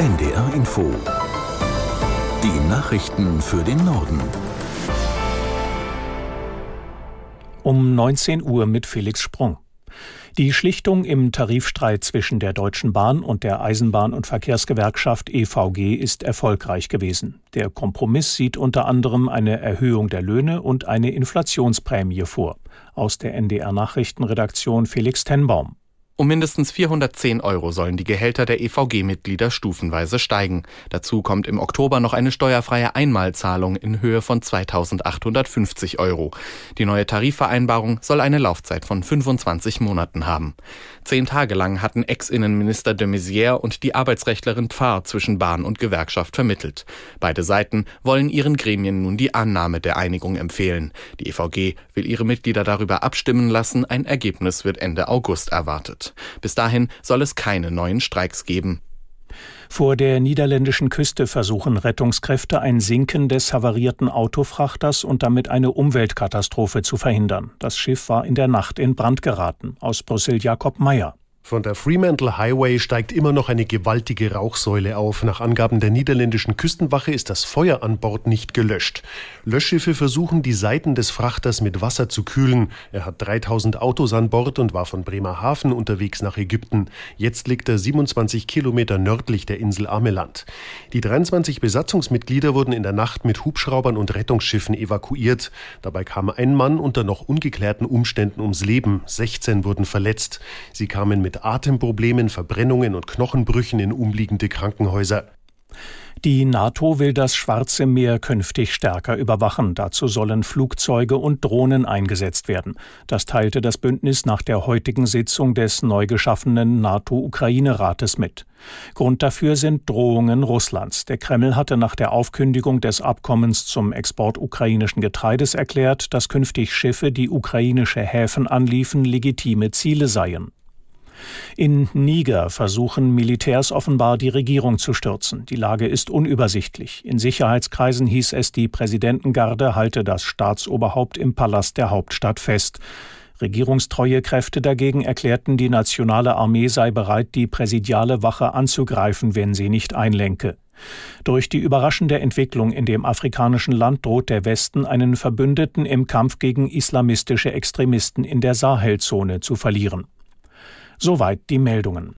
NDR Info. Die Nachrichten für den Norden. Um 19 Uhr mit Felix Sprung. Die Schlichtung im Tarifstreit zwischen der Deutschen Bahn und der Eisenbahn- und Verkehrsgewerkschaft EVG ist erfolgreich gewesen. Der Kompromiss sieht unter anderem eine Erhöhung der Löhne und eine Inflationsprämie vor. Aus der NDR Nachrichtenredaktion Felix Tenbaum. Um mindestens 410 Euro sollen die Gehälter der EVG-Mitglieder stufenweise steigen. Dazu kommt im Oktober noch eine steuerfreie Einmalzahlung in Höhe von 2850 Euro. Die neue Tarifvereinbarung soll eine Laufzeit von 25 Monaten haben. Zehn Tage lang hatten Ex-Innenminister de Maizière und die Arbeitsrechtlerin Pfarr zwischen Bahn und Gewerkschaft vermittelt. Beide Seiten wollen ihren Gremien nun die Annahme der Einigung empfehlen. Die EVG will ihre Mitglieder darüber abstimmen lassen. Ein Ergebnis wird Ende August erwartet. Bis dahin soll es keine neuen Streiks geben. Vor der niederländischen Küste versuchen Rettungskräfte ein Sinken des havarierten Autofrachters und damit eine Umweltkatastrophe zu verhindern. Das Schiff war in der Nacht in Brand geraten. Aus Brüssel Jakob Meyer. Von der Fremantle Highway steigt immer noch eine gewaltige Rauchsäule auf. Nach Angaben der niederländischen Küstenwache ist das Feuer an Bord nicht gelöscht. Löschschiffe versuchen, die Seiten des Frachters mit Wasser zu kühlen. Er hat 3000 Autos an Bord und war von Bremerhaven unterwegs nach Ägypten. Jetzt liegt er 27 Kilometer nördlich der Insel Ameland. Die 23 Besatzungsmitglieder wurden in der Nacht mit Hubschraubern und Rettungsschiffen evakuiert. Dabei kam ein Mann unter noch ungeklärten Umständen ums Leben. 16 wurden verletzt. Sie kamen Atemproblemen, Verbrennungen und Knochenbrüchen in umliegende Krankenhäuser. Die NATO will das Schwarze Meer künftig stärker überwachen. Dazu sollen Flugzeuge und Drohnen eingesetzt werden. Das teilte das Bündnis nach der heutigen Sitzung des neu geschaffenen NATO-Ukraine-Rates mit. Grund dafür sind Drohungen Russlands. Der Kreml hatte nach der Aufkündigung des Abkommens zum Export ukrainischen Getreides erklärt, dass künftig Schiffe, die ukrainische Häfen anliefen, legitime Ziele seien. In Niger versuchen Militärs offenbar die Regierung zu stürzen. Die Lage ist unübersichtlich. In Sicherheitskreisen hieß es, die Präsidentengarde halte das Staatsoberhaupt im Palast der Hauptstadt fest. Regierungstreue Kräfte dagegen erklärten, die nationale Armee sei bereit, die präsidiale Wache anzugreifen, wenn sie nicht einlenke. Durch die überraschende Entwicklung in dem afrikanischen Land droht der Westen einen Verbündeten im Kampf gegen islamistische Extremisten in der Sahelzone zu verlieren. Soweit die Meldungen.